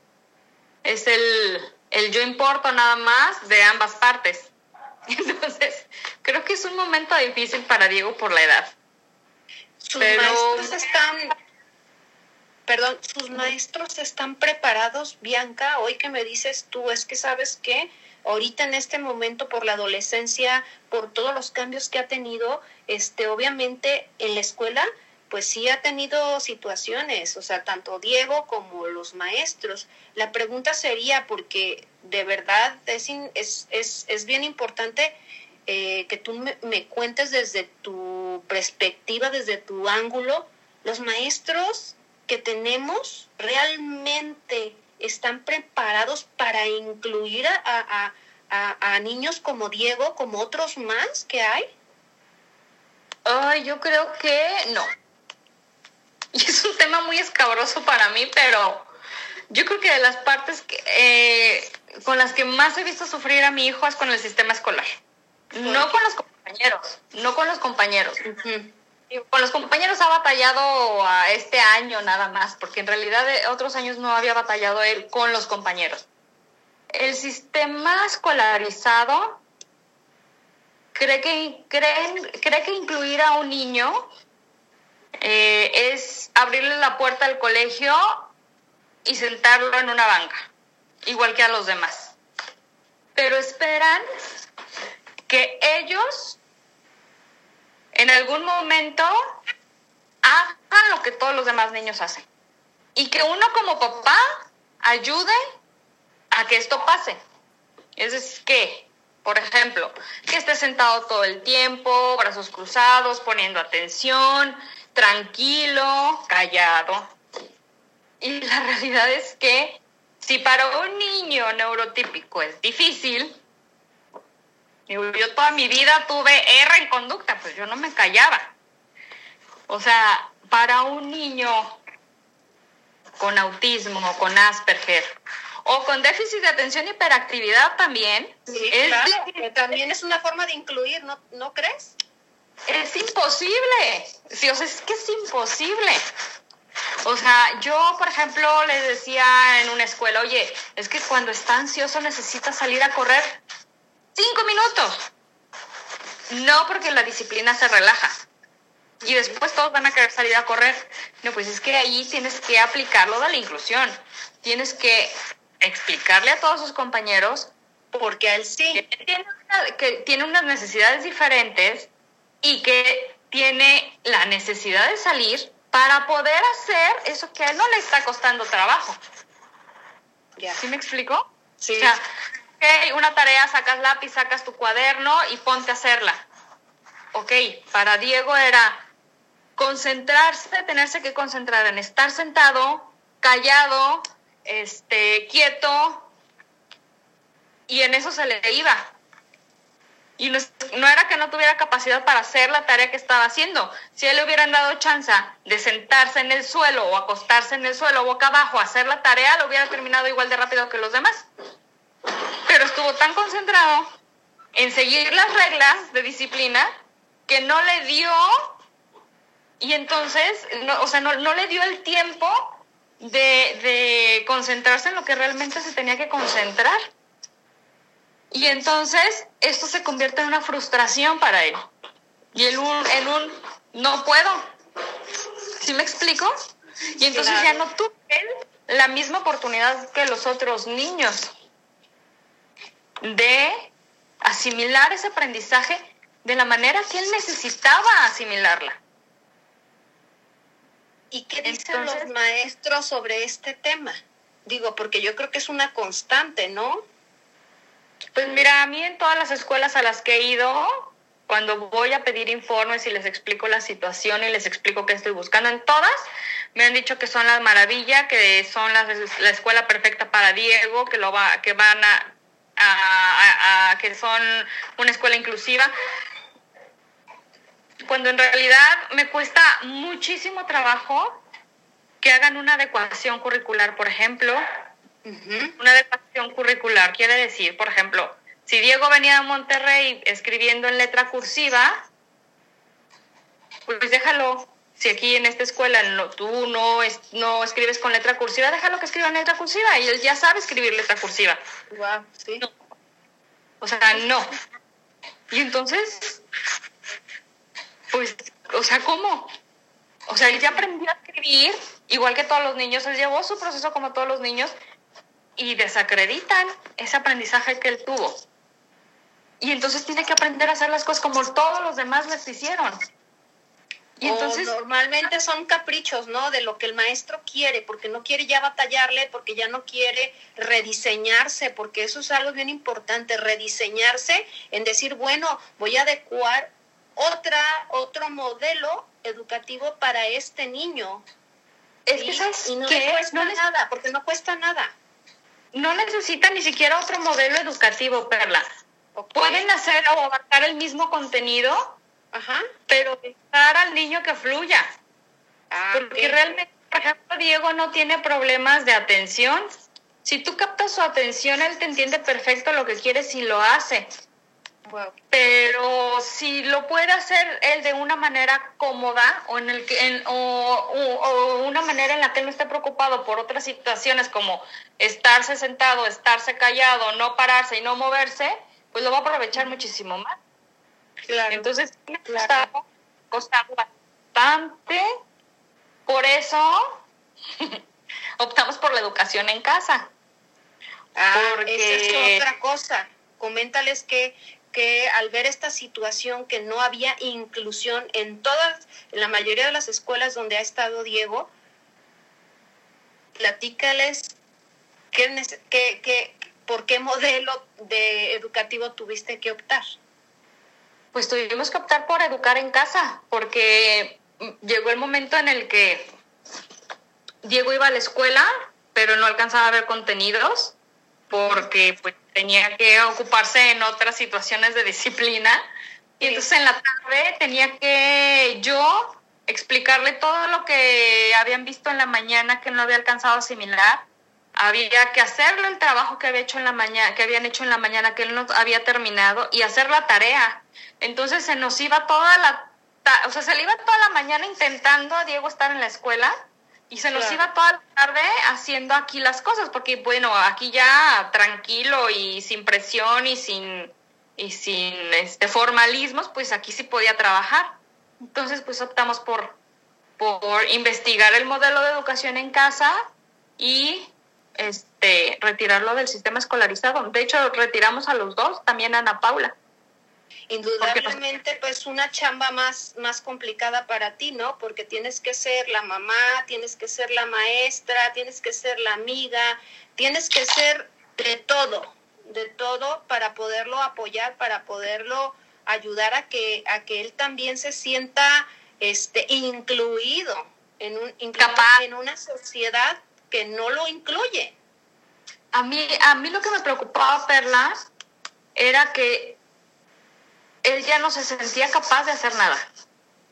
es el, el yo importo nada más de ambas partes. Entonces, creo que es un momento difícil para Diego por la edad. Sus Pero- maestros están, perdón, sus maestros están preparados, Bianca, hoy que me dices tú, es que sabes que ahorita en este momento por la adolescencia, por todos los cambios que ha tenido, este, obviamente en la escuela, pues sí ha tenido situaciones, o sea, tanto Diego como los maestros. La pregunta sería, porque de verdad es, es, es, es bien importante eh, que tú me cuentes desde tu perspectiva, desde tu ángulo, los maestros que tenemos realmente están preparados para incluir a, a- a- a niños como Diego, como otros más que hay. Ay, yo creo que no. Y es un tema muy escabroso para mí, pero yo creo que de las partes que, eh, con las que más he visto sufrir a mi hijo es con el sistema escolar. No con los compañeros, no con los compañeros. Y Con los compañeros ha batallado a este año nada más, porque en realidad de otros años no había batallado él con los compañeros. El sistema escolarizado cree que, creen- cree que incluir a un niño eh, es abrirle la puerta al colegio y sentarlo en una banca, igual que a los demás. Pero esperan que ellos en algún momento hagan lo que todos los demás niños hacen. Y que uno como papá ayude a que esto pase. Es que, por ejemplo, que esté sentado todo el tiempo, brazos cruzados, poniendo atención, tranquilo, callado. Y la realidad es que si para un niño neurotípico es difícil, digo, yo toda mi vida tuve R en conducta, pues yo no me callaba. O sea, para un niño con autismo o con Asperger o con déficit de atención y hiperactividad también, Sí, es, claro, di- que también es una forma de incluir, ¿no, ¿no crees? es imposible. Sí, o sea, es que es imposible. O sea, yo, por ejemplo, les decía en una escuela, oye, es que cuando está ansioso necesita salir a correr cinco minutos. No porque la disciplina se relaja. Y después todos van a querer salir a correr. No, pues es que ahí tienes que aplicar lo de la inclusión. Tienes que explicarle a todos sus compañeros Porque él sí. tiene, una- que tiene unas necesidades diferentes y que tiene la necesidad de salir para poder hacer eso que a él no le está costando trabajo. Ya. ¿Sí me explico? Sí. O sea, ok, una tarea, sacas lápiz, sacas tu cuaderno y ponte a hacerla. Ok, para Diego era concentrarse, tenerse que concentrar en estar sentado, callado, este, quieto, y en eso se le iba. Y no, no era que no tuviera capacidad para hacer la tarea que estaba haciendo. Si él le hubieran dado chance de sentarse en el suelo o acostarse en el suelo boca abajo a hacer la tarea, lo hubiera terminado igual de rápido que los demás. Pero estuvo tan concentrado en seguir las reglas de disciplina que no le dio, y entonces, no, o sea, no, no le dio el tiempo de, de concentrarse en lo que realmente se tenía que concentrar. Y entonces esto se convierte en una frustración para él. Y en un, en un no puedo. ¿Sí me explico? Y entonces Claro. ya no tuve él la misma oportunidad que los otros niños de asimilar ese aprendizaje de la manera que él necesitaba asimilarla. ¿Y qué dicen Entonces- los maestros sobre este tema? Digo, porque yo creo que es una constante, ¿no? Pues mira, a mí en todas las escuelas a las que he ido, cuando voy a pedir informes y les explico la situación y les explico qué estoy buscando, en todas me han dicho que son la maravilla, que son las- la escuela perfecta para Diego, que lo va, que van a a, a que son una escuela inclusiva, cuando en realidad me cuesta muchísimo trabajo que hagan una adecuación curricular, por ejemplo. Una adecuación curricular quiere decir, por ejemplo, si Diego venía de Monterrey escribiendo en letra cursiva, pues déjalo. Si aquí en esta escuela no, tú no, no escribes con letra cursiva, déjalo que escriba en letra cursiva y él ya sabe escribir letra cursiva. Wow, sí. O sea, no. Y entonces, pues, o sea, ¿cómo? O sea, él ya aprendió a escribir, igual que todos los niños, él llevó su proceso como todos los niños y desacreditan ese aprendizaje que él tuvo. Y entonces tiene que aprender a hacer las cosas como todos los demás les hicieron. Y entonces normalmente son caprichos, ¿no? De lo que el maestro quiere, porque no quiere ya batallarle, porque ya no quiere rediseñarse, porque eso es algo bien importante, rediseñarse en decir, bueno, voy a adecuar otra otro modelo educativo para este niño. Es que sabes y no que le cuesta nada, porque no cuesta nada. No necesita ni siquiera otro modelo educativo, Perla. Pueden hacer o abarcar el mismo contenido, Ajá. pero dejar al niño que fluya. Ah, Porque realmente, por ejemplo, Diego no tiene problemas de atención. Si tú captas su atención, él te entiende perfecto lo que quieres y lo hace. Wow. Pero si lo puede hacer él de una manera cómoda o, en el que, en- o, o- o una manera en la que él no esté preocupado por otras situaciones como estarse sentado, estarse callado, no pararse y no moverse, pues lo va a aprovechar muchísimo más. Claro. Entonces, me Claro. bastante. Por eso optamos por la educación en casa. Ah, porque- esa es otra cosa. Coméntales que, que al ver esta situación que no había inclusión en todas, en la mayoría de las escuelas donde ha estado Diego, platícales qué, qué, qué- por qué modelo de educativo tuviste que optar. Pues tuvimos que optar por educar en casa, porque llegó el momento en el que Diego iba a la escuela, pero no alcanzaba a ver contenidos, porque pues tenía que ocuparse en otras situaciones de disciplina. Y entonces en la tarde tenía que yo explicarle todo lo que habían visto en la mañana que no había alcanzado a asimilar. Había que hacerle el trabajo que había hecho en la mañana, que habían hecho en la mañana, que él no había terminado, y hacer la tarea. Entonces se nos iba toda la, o sea, se le iba toda la mañana intentando a Diego estar en la escuela y se nos Claro. iba toda la tarde haciendo aquí las cosas, porque bueno, aquí ya tranquilo y sin presión y sin y sin este formalismos, pues aquí sí podía trabajar. Entonces, pues optamos por por investigar el modelo de educación en casa y este retirarlo del sistema escolarizado. De hecho, retiramos a los dos, también a Ana Paula. Indudablemente, pues una chamba más, más complicada para ti, ¿no? Porque tienes que ser la mamá, tienes que ser la maestra, tienes que ser la amiga, tienes que ser de todo, de todo para poderlo apoyar, para poderlo ayudar a que, a que él también se sienta este, incluido en, un, incluido Capaz. en una sociedad que no lo incluye. A mí, a mí lo que me preocupaba, Perla, era que él ya no se sentía capaz de hacer nada.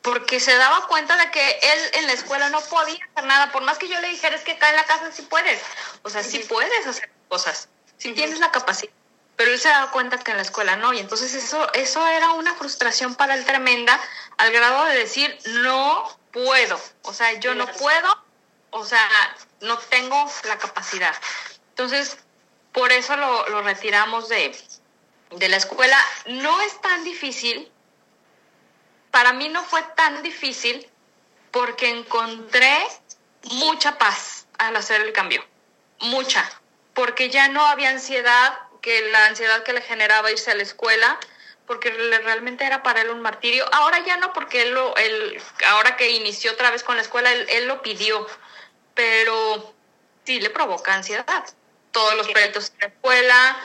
Porque se daba cuenta de que él en la escuela no podía hacer nada. Por más que yo le dijera, es que acá en la casa sí puedes. O sea, sí puedes hacer cosas. Sí tienes la capacidad. Pero él se daba cuenta que en la escuela no. Y entonces eso, eso era una frustración para él tremenda al grado de decir, no puedo. O sea, yo no puedo. O sea, no tengo la capacidad. Entonces, por eso lo, lo retiramos de, de la escuela. No es tan difícil. Para mí no fue tan difícil porque encontré mucha paz al hacer el cambio. Mucha. Porque ya no había ansiedad, que la ansiedad que le generaba irse a la escuela, porque realmente era para él un martirio. Ahora ya no, porque él, lo, él ahora que inició otra vez con la escuela, él lo pidió. Pero sí le provoca ansiedad. Todos los proyectos en la escuela,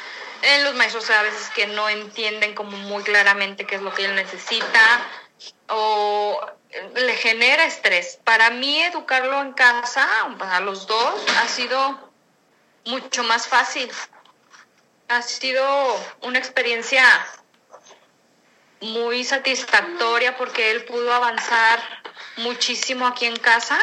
eh, los maestros a veces que no entienden como muy claramente qué es lo que él necesita o eh, le genera estrés. Para mí educarlo en casa, a los dos, ha sido mucho más fácil. ha sido una experiencia muy satisfactoria porque él pudo avanzar muchísimo aquí en casa.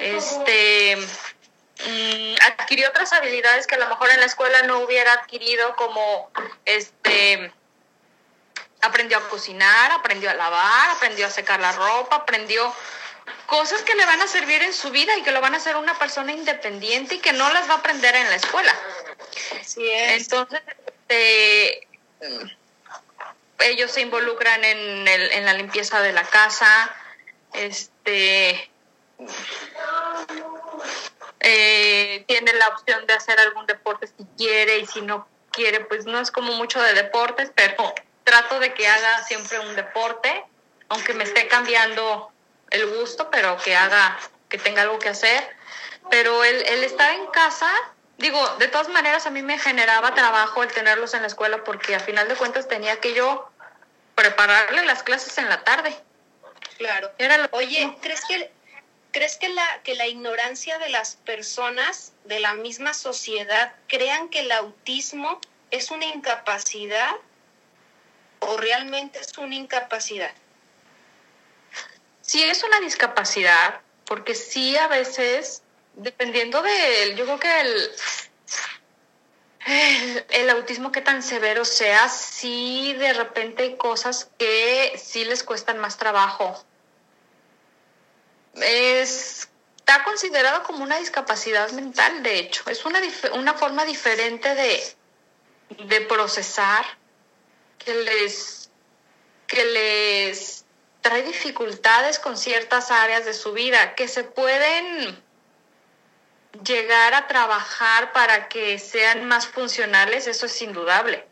Este mm, adquirió otras habilidades que a lo mejor en la escuela no hubiera adquirido como este aprendió a cocinar, aprendió a lavar, aprendió a secar la ropa, aprendió cosas que le van a servir en su vida y que lo van a hacer una persona independiente y que no las va a aprender en la escuela. Así es. Entonces, este, ellos se involucran en, el, en la limpieza de la casa, este, eh, tiene la opción de hacer algún deporte si quiere y si no quiere, pues no es como mucho de deportes, pero trato de que haga siempre un deporte, aunque me esté cambiando el gusto, pero que haga, que tenga algo que hacer. Pero el, el estar en casa, digo, de todas maneras a mí me generaba trabajo el tenerlos en la escuela porque a final de cuentas tenía que yo prepararle las clases en la tarde. Claro. Era lo Oye, ¿crees que, ¿crees que la, que la ignorancia de las personas de la misma sociedad crean que el autismo es una incapacidad o realmente es una incapacidad? sí es una discapacidad, porque sí a veces, dependiendo del, yo creo que el, el, el autismo que tan severo sea, sí de repente hay cosas que sí les cuestan más trabajo. Es, está considerado como una discapacidad mental, de hecho. Es una, una forma diferente de, de procesar que les, que les trae dificultades con ciertas áreas de su vida que se pueden llegar a trabajar para que sean más funcionales, eso es indudable.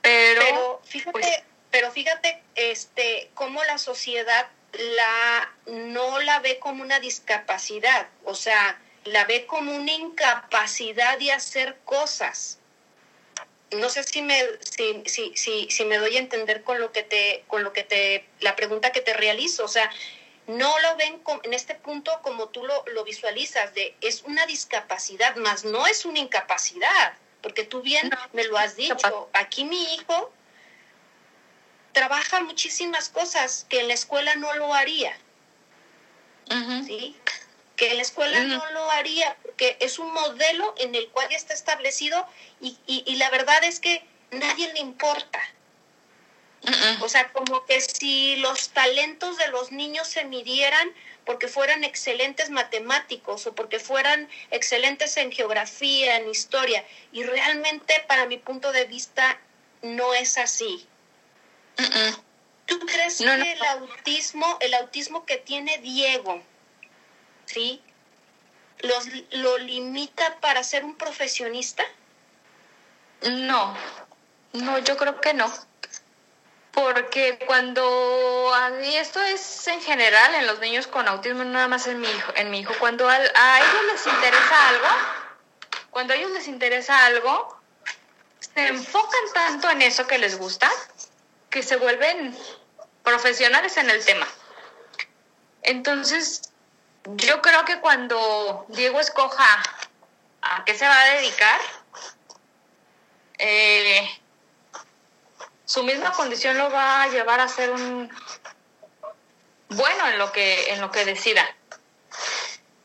Pero, Pero fíjate, pues- pero fíjate, este, cómo la sociedad la no la ve como una discapacidad, o sea, la ve como una incapacidad de hacer cosas. No sé si me, si, si, si, si me doy a entender con lo que te, con lo que te, la pregunta que te realizo, o sea, no lo ven en este punto como tú lo, lo visualizas, de es una discapacidad, más no es una incapacidad, porque tú bien me lo has dicho, aquí mi hijo trabaja muchísimas cosas que en la escuela no lo haría, ¿sí? Que en la escuela no lo haría, porque es un modelo en el cual ya está establecido y, y, y la verdad es que nadie le importa. O sea, como que si los talentos de los niños se midieran porque fueran excelentes matemáticos o porque fueran excelentes en geografía, en historia, y realmente para mi punto de vista no es así. ¿Tú crees No, que no, el autismo, el autismo que tiene Diego, sí, los, lo limita para ser un profesionista? No, no, yo creo que no. Porque cuando, y esto es en general en los niños con autismo, nada más en mi hijo, en mi hijo, cuando al- a ellos les interesa algo, cuando a ellos les interesa algo, se enfocan tanto en eso que les gusta, que se vuelven profesionales en el tema. Entonces, yo creo que cuando Diego escoja a qué se va a dedicar, eh, su misma condición lo va a llevar a ser un bueno en lo que en lo que decida.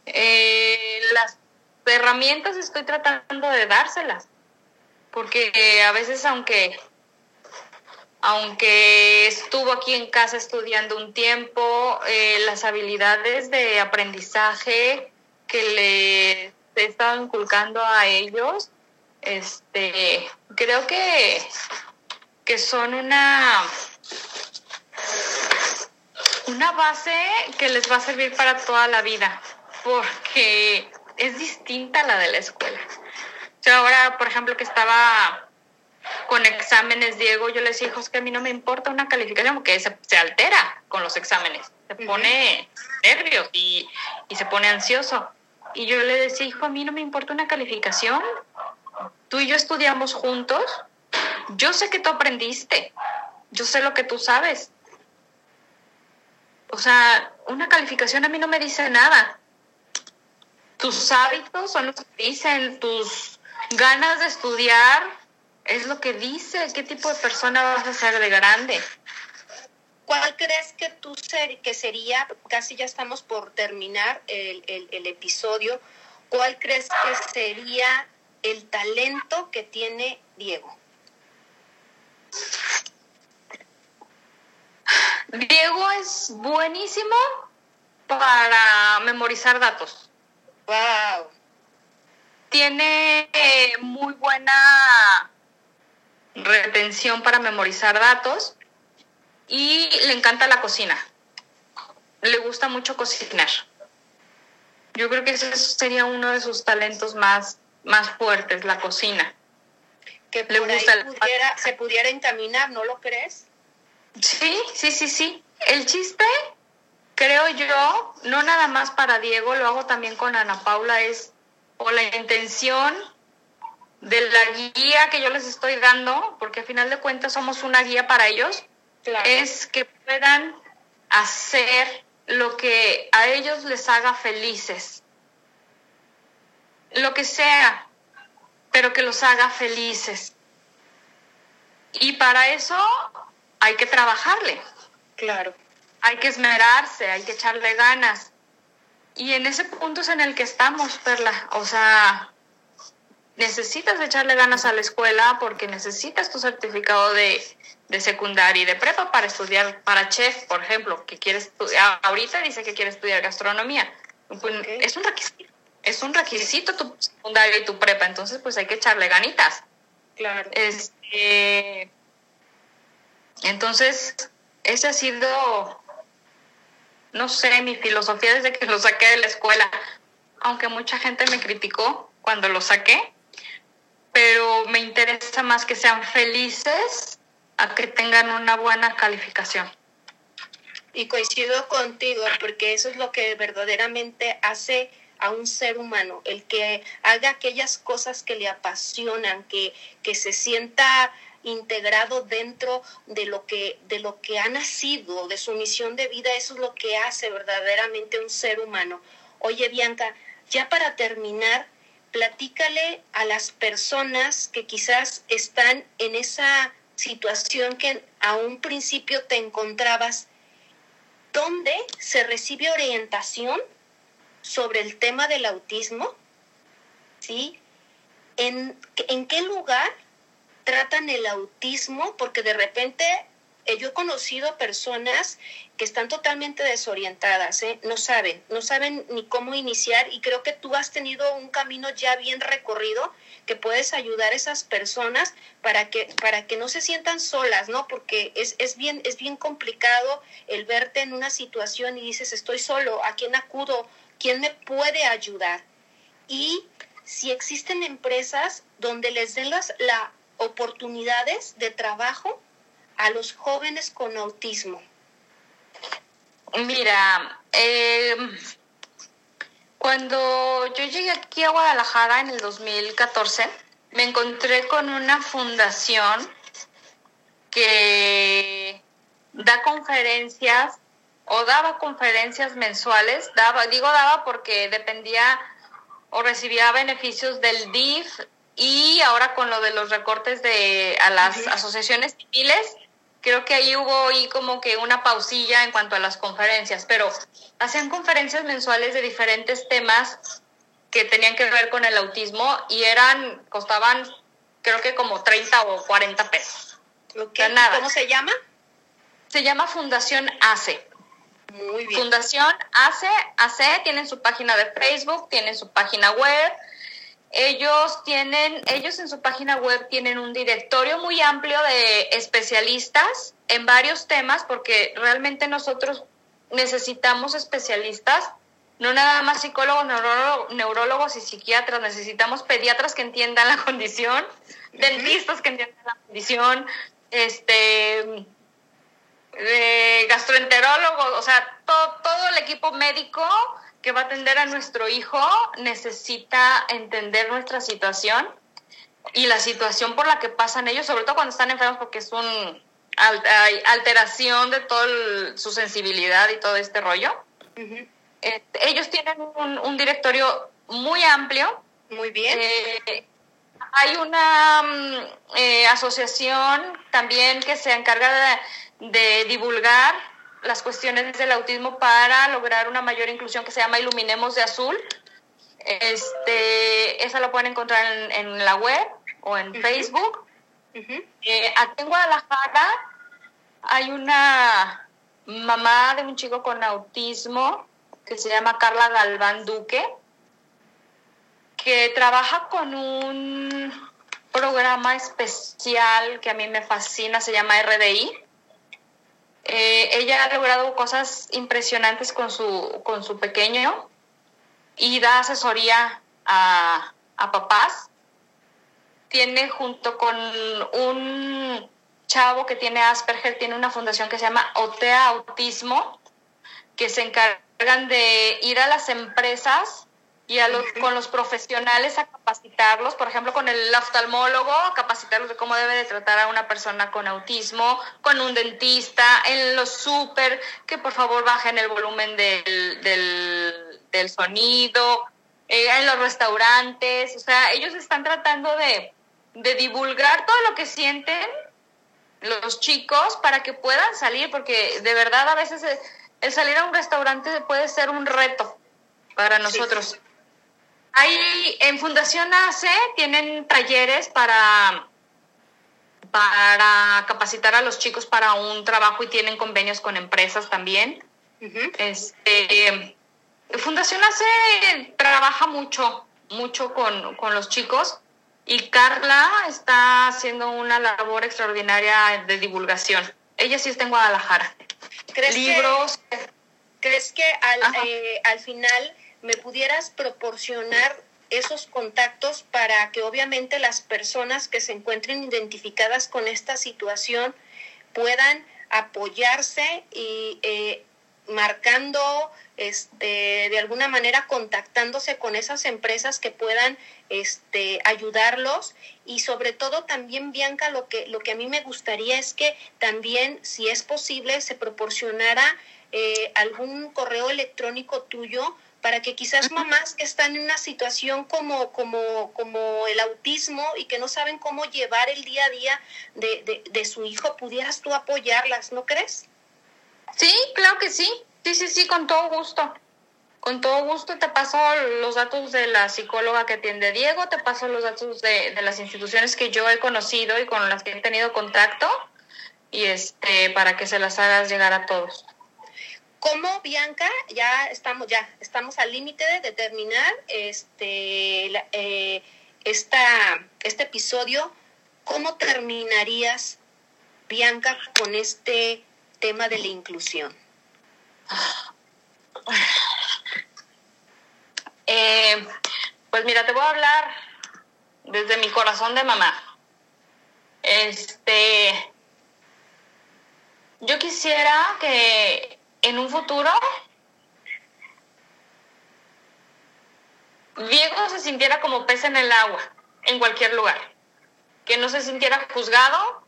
Eh, las herramientas estoy tratando de dárselas, porque a veces aunque aunque estuvo aquí en casa estudiando un tiempo, eh, las habilidades de aprendizaje que le he estado inculcando a ellos, este, creo que, que son una, una base que les va a servir para toda la vida, porque es distinta a la de la escuela. Yo ahora, por ejemplo, que estaba con exámenes, Diego, yo le decía, hijo, es que a mí no me importa una calificación porque se, se altera con los exámenes, se pone nervios y, y se pone ansioso. Y yo le decía, hijo, a mí no me importa una calificación, tú y yo estudiamos juntos, yo sé que tú aprendiste, yo sé lo que tú sabes. O sea, una calificación a mí no me dice nada. Tus hábitos son los que dicen, tus ganas de estudiar, es lo que dice, qué tipo de persona vas a ser de grande. ¿Cuál crees que tú ser, que sería, casi ya estamos por terminar el, el, el episodio, cuál crees que sería el talento que tiene Diego? Diego es buenísimo para memorizar datos. Wow. Tiene eh, muy buena retención para memorizar datos y le encanta la cocina. Le gusta mucho cocinar. Yo creo que ese sería uno de sus talentos más, más fuertes, la cocina. Que Le por ahí gusta la- pudiera, se pudiera encaminar, ¿no lo crees? Sí, sí, sí, sí. El chiste, creo yo, no nada más para Diego, lo hago también con Ana Paula, es o la intención de la guía que yo les estoy dando, porque al final de cuentas somos una guía para ellos, Claro. es que puedan hacer lo que a ellos les haga felices. Lo que sea, pero que los haga felices. Y para eso hay que trabajarle, Claro. hay que esmerarse, hay que echarle ganas. Y en ese punto es en el que estamos, Perla. O sea, necesitas echarle ganas a la escuela porque necesitas tu certificado de, de secundaria y de prepa para estudiar para chef, por ejemplo, que quiere estudiar, ahorita dice que quiere estudiar gastronomía. Pues. Es un requisito, es un requisito tu secundaria y tu prepa, entonces pues hay que echarle ganitas. Claro. Este, entonces, ese ha sido, no sé, mi filosofía desde que lo saqué de la escuela, aunque mucha gente me criticó cuando lo saqué, pero me interesa más que sean felices a que tengan una buena calificación. Y coincido contigo, porque eso es lo que verdaderamente hace a un ser humano, el que haga aquellas cosas que le apasionan, que, que se sienta integrado dentro de lo que de lo que ha nacido, de su misión de vida, eso es lo que hace verdaderamente un ser humano. Oye, Bianca, ya para terminar, platícale a las personas que quizás están en esa situación que a un principio te encontrabas, ¿dónde se recibe orientación sobre el tema del autismo? ¿Sí? ¿En, en qué lugar tratan el autismo? Porque de repente yo he conocido personas que están totalmente desorientadas, ¿eh? no saben, no saben ni cómo iniciar y creo que tú has tenido un camino ya bien recorrido que puedes ayudar a esas personas para que, para que no se sientan solas, ¿no? Porque es, es, bien, es bien complicado el verte en una situación y dices, estoy solo, ¿a quién acudo? ¿Quién me puede ayudar? Y si existen empresas donde les den las la oportunidades de trabajo a los jóvenes con autismo. Mira, eh, cuando yo llegué aquí a Guadalajara en el 2014, me encontré con una fundación que da conferencias o daba conferencias mensuales, daba, digo daba porque dependía o recibía beneficios del DIF y ahora con lo de los recortes de a las asociaciones civiles, creo que ahí hubo ahí como que una pausilla en cuanto a las conferencias, pero hacían conferencias mensuales de diferentes temas que tenían que ver con el autismo y eran, costaban creo que como 30 o 40 pesos. ¿ok? De nada. ¿Cómo se llama? Se llama Fundación ACE. Muy bien. Fundación ACE, ACE tienen su página de Facebook, tienen su página web. Ellos tienen, ellos en su página web tienen un directorio muy amplio de especialistas en varios temas, porque realmente nosotros necesitamos especialistas, no nada más psicólogos, neurólogos, neurólogos y psiquiatras, necesitamos pediatras que entiendan la condición, dentistas que entiendan la condición, este eh, gastroenterólogos, o sea, todo, todo el equipo médico que va a atender a nuestro hijo necesita entender nuestra situación y la situación por la que pasan ellos, sobre todo cuando están enfermos, porque es un alteración de toda su sensibilidad y todo este rollo. Ujú. Eh, ellos tienen un, un directorio muy amplio Muy bien. eh, hay una mm, eh, asociación también que se encarga de, de divulgar las cuestiones del autismo para lograr una mayor inclusión que se llama Iluminemos de Azul. Este, esa lo pueden encontrar en, en la web o en Facebook. Eh, aquí en Guadalajara hay una mamá de un chico con autismo que se llama Carla Galván Duque, que trabaja con un programa especial que a mí me fascina, se llama RDI. Eh, ella ha logrado cosas impresionantes con su, con su pequeño y da asesoría a, a papás. Tiene junto con un chavo que tiene Asperger, tiene una fundación que se llama OTEA Autismo, que se encargan de ir a las empresas y a los, con los profesionales a capacitarlos, por ejemplo, con el oftalmólogo, a capacitarlos de cómo debe de tratar a una persona con autismo, con un dentista, en los súper, que por favor bajen el volumen del, del, del sonido, eh, en los restaurantes, o sea, ellos están tratando de, de divulgar todo lo que sienten los chicos para que puedan salir, porque de verdad a veces el, salir a un restaurante puede ser un reto para nosotros. Sí. Hay, en Fundación ACE tienen talleres para, para capacitar a los chicos para un trabajo y tienen convenios con empresas también. Uh -huh. este, Fundación ACE trabaja mucho, mucho con, con los chicos y Carla está haciendo una labor extraordinaria de divulgación. Ella sí está en Guadalajara. ¿Crees Libros. Que, ¿Crees que al, eh, al final me pudieras proporcionar esos contactos para que obviamente las personas que se encuentren identificadas con esta situación puedan apoyarse y eh, marcando este de alguna manera contactándose con esas empresas que puedan este ayudarlos. Y sobre todo también Bianca lo que lo que a mí me gustaría es que también si es posible se proporcionara eh, algún correo electrónico tuyo para que quizás mamás que están en una situación como, como, como el autismo y que no saben cómo llevar el día a día de, de, de su hijo, pudieras tú apoyarlas, ¿no crees? Sí, claro que sí. Sí, sí, sí, con todo gusto. Con todo gusto te paso los datos de la psicóloga que atiende Diego, te paso los datos de, de las instituciones que yo he conocido y con las que he tenido contacto y este para que se las hagas llegar a todos. ¿Cómo, Bianca? Ya estamos, ya estamos al límite de terminar este, eh, esta, este episodio. ¿Cómo terminarías, Bianca, con este tema de la inclusión? Eh, pues mira, te voy a hablar desde mi corazón de mamá. Este, yo quisiera que en un futuro Diego se sintiera como pez en el agua, en cualquier lugar. Que no se sintiera juzgado,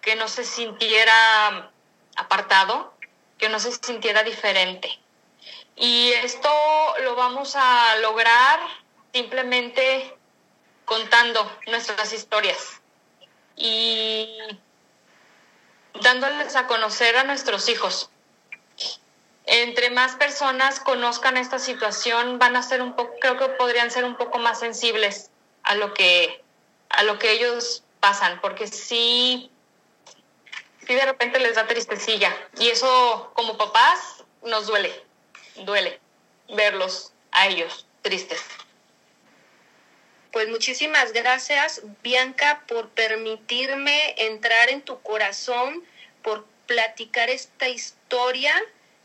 que no se sintiera apartado, que no se sintiera diferente. Y esto lo vamos a lograr simplemente contando nuestras historias y dándoles a conocer a nuestros hijos entre más personas conozcan esta situación, van a ser un poco, creo que podrían ser un poco más sensibles a lo que, a lo que ellos pasan, porque sí, sí de repente les da tristecilla. Y eso, como papás, nos duele, duele verlos a ellos tristes. Pues muchísimas gracias, Bianca, por permitirme entrar en tu corazón, por platicar esta historia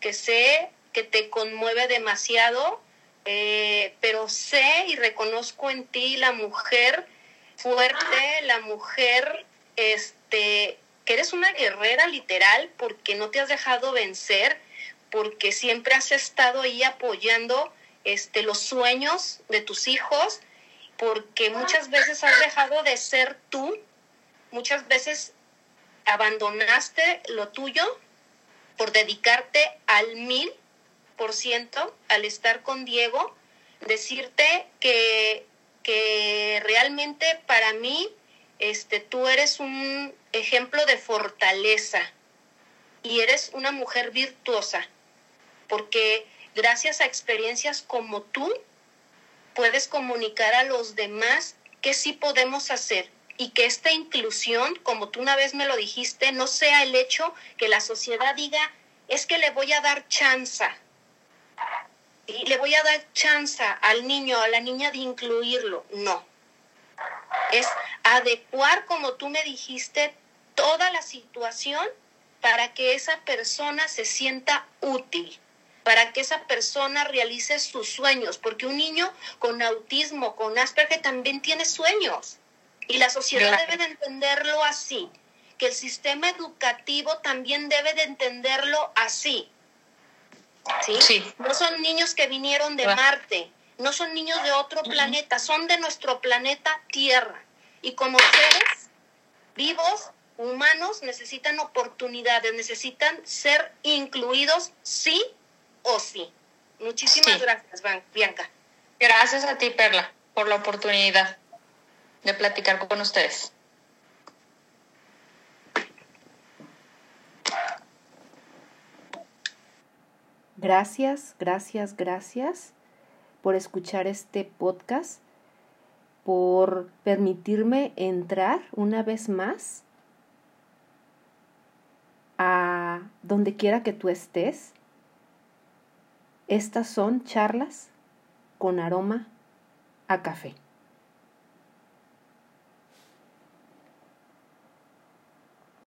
que sé que te conmueve demasiado, eh, pero sé y reconozco en ti la mujer fuerte, la mujer este, que eres una guerrera literal porque no te has dejado vencer, porque siempre has estado ahí apoyando este, los sueños de tus hijos, porque muchas veces has dejado de ser tú, muchas veces abandonaste lo tuyo por dedicarte al mil por ciento al estar con Diego, decirte que que realmente para mí este, tú eres un ejemplo de fortaleza y eres una mujer virtuosa, porque gracias a experiencias como tú puedes comunicar a los demás qué sí podemos hacer y que esta inclusión, como tú una vez me lo dijiste, no sea el hecho que la sociedad diga, es que le voy a dar chance, y le voy a dar chance al niño o a la niña de incluirlo. No. Es adecuar, como tú me dijiste, toda la situación para que esa persona se sienta útil, para que esa persona realice sus sueños, porque un niño con autismo, con Asperger, también tiene sueños. Y la sociedad debe de entenderlo así, que el sistema educativo también debe de entenderlo así. ¿sí? No son niños que vinieron de Marte, no son niños de otro planeta, son de nuestro planeta Tierra. Y como seres vivos, humanos, necesitan oportunidades, necesitan ser incluidos sí o sí. Muchísimas gracias, Bianca. Gracias a ti, Perla, por la oportunidad de platicar con ustedes. Gracias, gracias, gracias por escuchar este podcast, por permitirme entrar una vez más a donde quiera que tú estés. Estas son charlas con aroma a café.